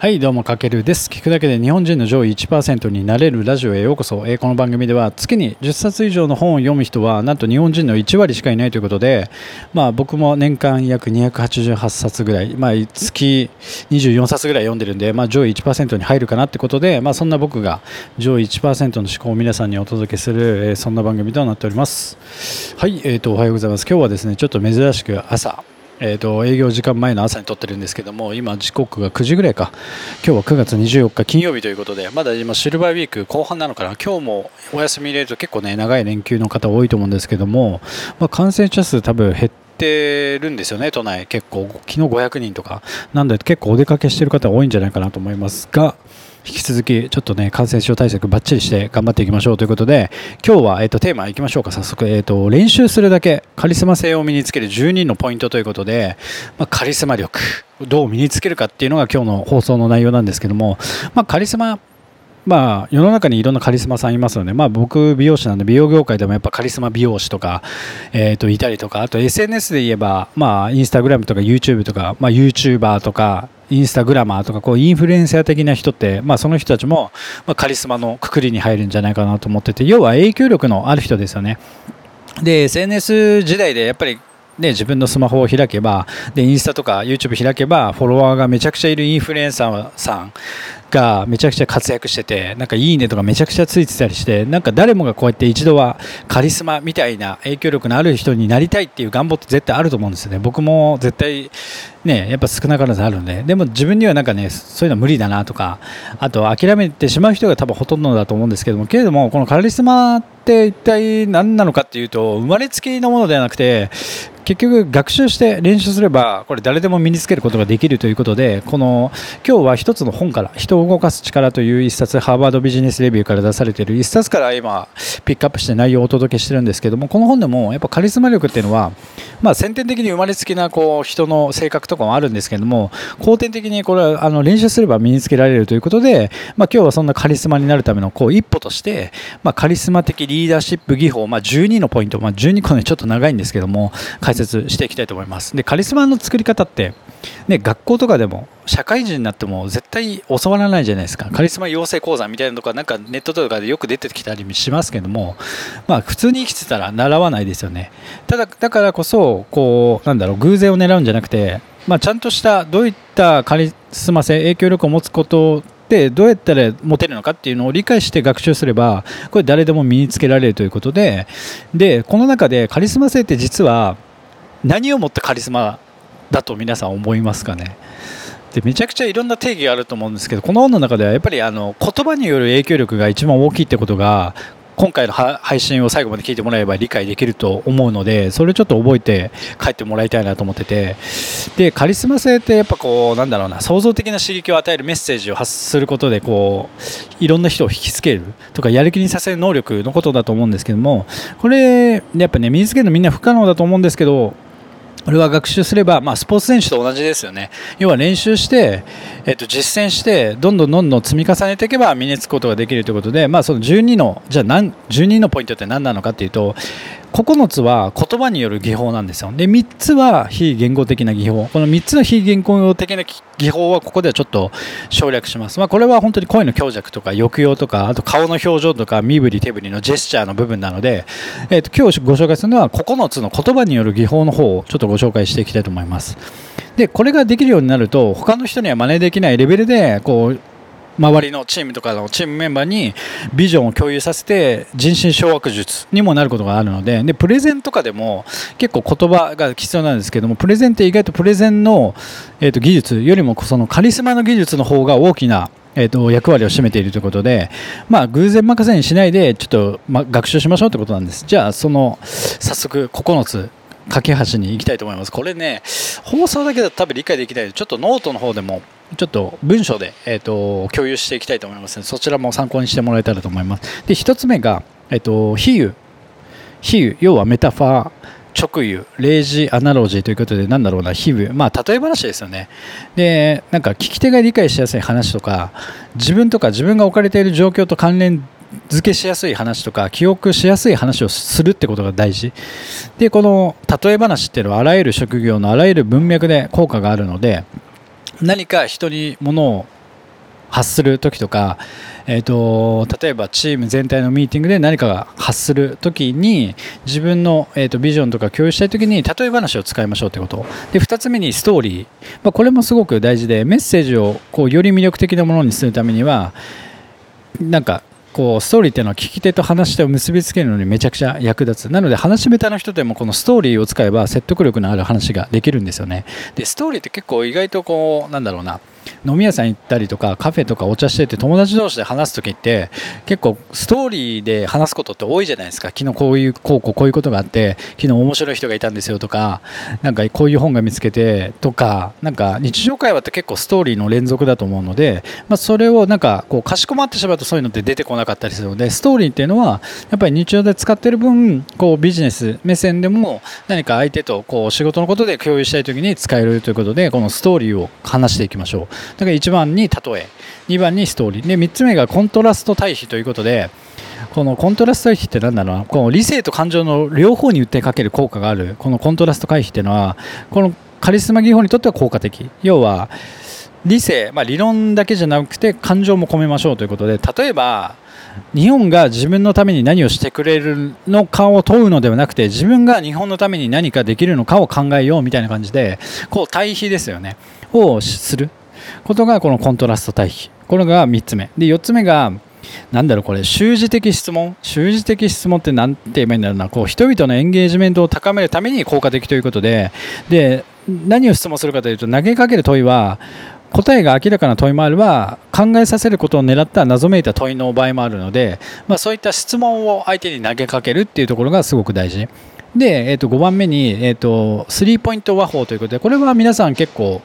はいどうもかけるです。聞くだけで日本人の上位1%になれるラジオへようこそ、えこの番組では月に10冊以上の本を読む人はなんと日本人の1割しかいないということでまあ僕も年間約288冊ぐらいまあ月24冊ぐらい読んでるんでまあ上位1%に入るかなってことでまあそんな僕が上位1%の思考を皆さんにお届けする、えそんな番組となっております。はいえーとおはようございます。今日はですねちょっと珍しく朝えー、と営業時間前の朝に撮ってるんですけども今時刻が9時ぐらいか。今日は9月24日金曜日ということでまだ今シルバーウィーク後半なのかな。今日もお休み入れると結構ね長い連休の方多いと思うんですけども、まあ、感染者数多分減ってるんですよね都内。結構昨日500人とか。なんで結構お出かけしてる方多いんじゃないかなと思いますが引き続きちょっとね感染症対策ばっちりして頑張っていきましょうということで今日は、えっとテーマいきましょうか。早速、えっと練習するだけカリスマ性を身につける12のポイントということで、まあ、カリスマ力どう身につけるかっていうのが今日の放送の内容なんですけども、まあ、カリスマまあ、世の中にいろんなカリスマさんいますので、まあ、僕、美容師なんで美容業界でもやっぱカリスマ美容師とか、えー、といたりとかあと SNS で言えば、まあ、インスタグラムとか YouTube とか、まあ、YouTuber とかインスタグラマーとかこうインフルエンサー的な人って、まあ、その人たちも、ま、カリスマのくくりに入るんじゃないかなと思ってて要は影響力のある人ですよね。で SNS 時代でやっぱりね自分のスマホを開けばでインスタとか YouTube 開けばフォロワーがめちゃくちゃいるインフルエンサーさんがめちゃくちゃ活躍しててなんかいいねとかめちゃくちゃついてたりしてなんか誰もがこうやって一度はカリスマみたいな影響力のある人になりたいっていう願望って絶対あると思うんですよね。僕も絶対ねやっぱ少なからずあるんで。でも自分にはなんかねそういうの無理だなとかあと諦めてしまう人が多分ほとんどだと思うんですけどもけれどもこのカリスマって一体何なのかっていうと生まれつきのものではなくて結局学習して練習すればこれ誰でも身につけることができるということでこの今日は一つの本から人を動かす力という一冊ハーバードビジネスレビューから出されている一冊から今ピックアップして内容をお届けしてるんですけどもこの本でもやっぱカリスマ力っていうのはまあ先天的に生まれつきなこう人の性格とかもあるんですけども後天的にこれはあの練習すれば身につけられるということでまあ今日はそんなカリスマになるためのこう一歩としてまあカリスマ的リーダーシップ技法まあ12のポイントまあ12個ねちょっと長いんですけども解説していきたいと思います。でカリスマの作り方ってね学校とかでも社会人になっても絶対教わらないじゃないですか。カリスマ養成講座みたいなのとかなんかネットとかでよく出てきたりしますけどもまあ普通に生きてたら習わないですよね。ただだからこそこうなんだろう偶然を狙うんじゃなくてまあちゃんとしたどういったカリスマ性影響力を持つことでどうやったら持てるのかっていうのを理解して学習すればこれ誰でも身につけられるということででこの中でカリスマ性って実は何をもってカリスマだと皆さん思いますかね？でめちゃくちゃいろんな定義があると思うんですけどこの本の中ではやっぱりあの言葉による影響力が一番大きいってことが今回の配信を最後まで聞いてもらえば理解できると思うのでそれちょっと覚えて帰ってもらいたいなと思ってて。でカリスマ性ってやっぱこうなんだろうな創造的な刺激を与えるメッセージを発することでこういろんな人を引きつけるとかやる気にさせる能力のことだと思うんですけどもこれやっぱね身につけるのみんな不可能だと思うんですけどこれは学習すれば、まあ、スポーツ選手と同じですよね。要は練習して、えっと、実践して、どんどんどんどん積み重ねていけば身につくことができるということで、まあ、その12の、じゃあ何、12のポイントって何なのかっていうと、9つは言葉による技法なんですよ。で、3つは非言語的な技法。この3つの非言語的な技法はここではちょっと省略します。まあ、これは本当に声の強弱とか抑揚とか、あと顔の表情とか身振り手振りのジェスチャーの部分なので、えっと、今日ご紹介するのは9つの言葉による技法の方をちょっとご紹介していきたいと思います。で、これができるようになると、他の人には真似できないレベルで、こう、周りのチームとかのチームメンバーにビジョンを共有させて人心掌握術にもなることがあるのででプレゼンとかでも結構言葉が必要なんですけどもプレゼンって意外とプレゼンの、えー、と技術よりもそのカリスマの技術の方が大きなえー、と役割を占めているということで、まあ、偶然任せにしないでちょっと、ま、学習しましょうということなんです。じゃあその早速9つ架け橋に行きたいと思います。これね放送だけだと多分理解できない。ちょっとノートの方でもちょっと文章で、えー、と共有していきたいと思います。のでそちらも参考にしてもらえたらと思います。で1つ目が、えー、と比喩。比喩。要はメタファー。直喩。例示アナロジーということでなんだろうな比喩。まあ例え話ですよね。でなんか聞き手が理解しやすい話とか自分とか自分が置かれている状況と関連付けしやすい話とか記憶しやすい話をするってことが大事。でこの例え話っていうのはあらゆる職業のあらゆる文脈で効果があるので何か人に物を発する時とか、えーと、例えばチーム全体のミーティングで何かが発する時に自分の、えーと、ビジョンとか共有したい時に例え話を使いましょうということ。で2つ目にストーリー、まあ、これもすごく大事でメッセージをこうより魅力的なものにするためにはなんかこうストーリーっていうのは聞き手と話し手を結びつけるのにめちゃくちゃ役立つ。なので話し下手の人でもこのストーリーを使えば説得力のある話ができるんですよね。でストーリーって結構意外とこうなんだろうな。飲み屋さん行ったりとかカフェとかお茶してて友達同士で話す時って結構ストーリーで話すことって多いじゃないですか。昨日こういうこうこうこういうことがあって昨日面白い人がいたんですよとかなんかこういう本が見つけてとかなんか日常会話って結構ストーリーの連続だと思うので、まあ、それをなんかこうかしこまってしまうとそういうのって出てこなかったりするのでストーリーっていうのはやっぱり日常で使ってる分こうビジネス目線でも何か相手とこう仕事のことで共有したい時に使えるということでこのストーリーを話していきましょう。だから1番に例え2番にストーリー。で3つ目がコントラスト対比ということでこのコントラスト対比って何だろうな。この理性と感情の両方に訴えかける効果がある。このコントラスト回避っていうのはこのカリスマ技法にとっては効果的。要は理性、まあ、理論だけじゃなくて感情も込めましょうということで例えば日本が自分のために何をしてくれるのかを問うのではなくて自分が日本のために何かできるのかを考えようみたいな感じでこう対比ですよね。をする。ことがこのコントラスト対比。これが3つ目。で4つ目がなんだろうこれ習字的質問。習字的質問って何て言えばいいんだろうな。こう人々のエンゲージメントを高めるために効果的ということで。で何を質問するかというと投げかける問いは答えが明らかな問いもあれば考えさせることを狙った謎めいた問いの場合もあるので、まあ、そういった質問を相手に投げかけるっていうところがすごく大事。で、えー、と5番目に、えー、とスリーポイント和法ということでこれは皆さん結構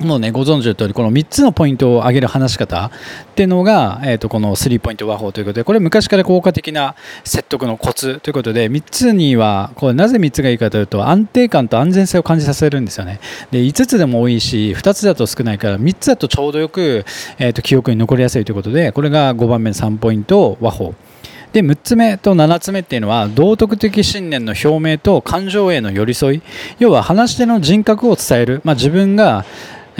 もうね、ご存知の通り、この3つのポイントを上げる話し方っていうのが、えっ、ー、と、このスリーポイント和法ということで、これ昔から効果的な説得のコツということで、3つには、これなぜ3つがいいかというと、安定感と安全性を感じさせるんですよね。で、5つでも多いし、2つだと少ないから、3つだとちょうどよく、えっ、ー、と、記憶に残りやすいということで、これが5番目の3ポイント和法。で6つ目と7つ目っていうのは道徳的信念の表明と感情への寄り添い要は話し手の人格を伝える、まあ、自分が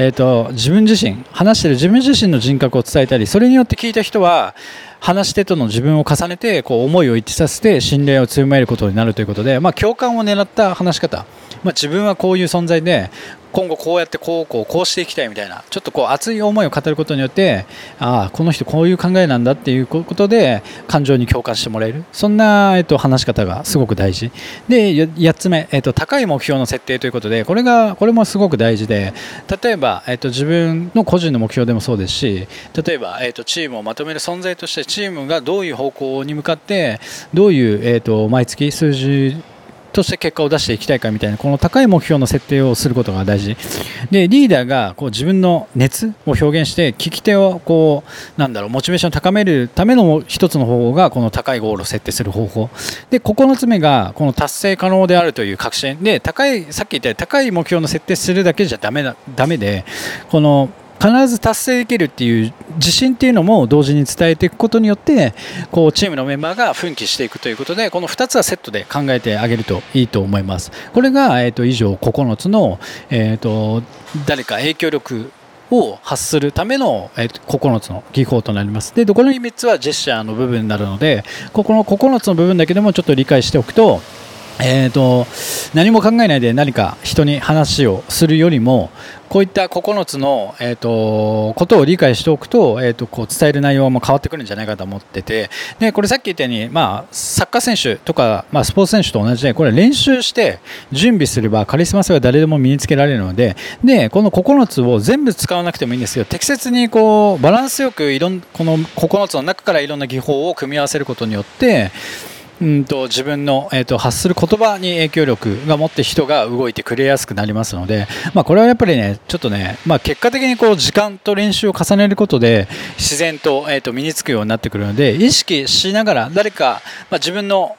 えーと、自分自身話してる自分自身の人格を伝えたりそれによって聞いた人は話し手との自分を重ねてこう思いを一致させて信頼を強めることになるということで、まあ、共感を狙った話し方、まあ、自分はこういう存在で今後こうやってこうこうこうしていきたいみたいなちょっとこう熱い思いを語ることによってああこの人こういう考えなんだっていうことで感情に共感してもらえる。そんな、えっと、話し方がすごく大事。で8つ目、えっと、高い目標の設定ということでこれがこれもすごく大事で例えば、えっと、自分の個人の目標でもそうですし例えば、えっと、チームをまとめる存在としてチームがどういう方向に向かってどういう、えっと、毎月数字として結果を出していきたいかみたいなこの高い目標の設定をすることが大事。でリーダーがこう自分の熱を表現して聞き手をこうなんだろうモチベーションを高めるための一つの方法がこの高いゴールを設定する方法。で9つ目がこの達成可能であるという確信。で高いさっき言ったように高い目標の設定するだけじゃダメだダメでこの必ず達成できるっていう自信っていうのも同時に伝えていくことによってこうチームのメンバーが奮起していくということでこの2つはセットで考えてあげるといいと思います。これが、えーと、以上9つの、えーと、誰か影響力を発するための、えー、9つの技法となります。でこの3つはジェスチャーの部分になるのでここの9つの部分だけでもちょっと理解しておくとえーと、何も考えないで何か人に話をするよりもこういった9つの、えーと、ことを理解しておくと,、えーと、こう伝える内容も変わってくるんじゃないかと思っててでこれさっき言ったように、まあ、サッカー選手とか、まあ、スポーツ選手と同じでこれ練習して準備すればカリスマ性は誰でも身につけられるのででこの9つを全部使わなくてもいいんですけど適切にこうバランスよくいろんこの9つの中からいろんな技法を組み合わせることによってうんと自分の、えーと、発する言葉に影響力が持って人が動いてくれやすくなりますので、まあ、これはやっぱりねちょっとね、まあ、結果的にこう時間と練習を重ねることで自然と,、えーと身につくようになってくるので意識しながら誰か、まあ、自分の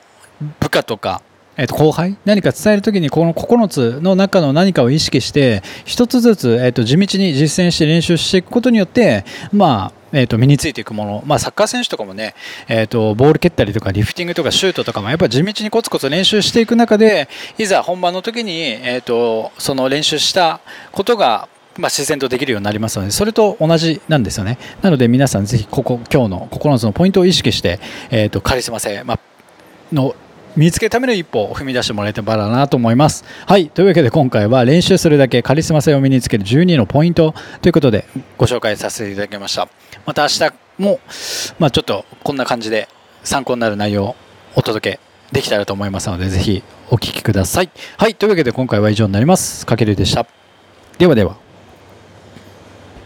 部下とかえー、と後輩？何か伝えるときにこの9つの中の何かを意識して1つずつ、えー、と地道に実践して練習していくことによって、まあえー、と身についていくもの、まあ、サッカー選手とかもね、えー、とボール蹴ったりとかリフティングとかシュートとかもやっぱ地道にコツコツ練習していく中でいざ本番の時に、えー、とその練習したことがまあ、自然とできるようになりますのでそれと同じなんですよね。なので皆さんぜひここ今日の9つのポイントを意識して、えーと、カリスマ性、まあの見つけるための一歩を踏み出してもらえたらなと思います。はい。というわけで今回は練習するだけカリスマ性を身につける12のポイントということでご紹介させていただきました。また明日も、まあ、ちょっとこんな感じで参考になる内容をお届けできたらと思いますのでぜひお聴きください。はい。というわけで今回は以上になります。かけるでした。ではでは。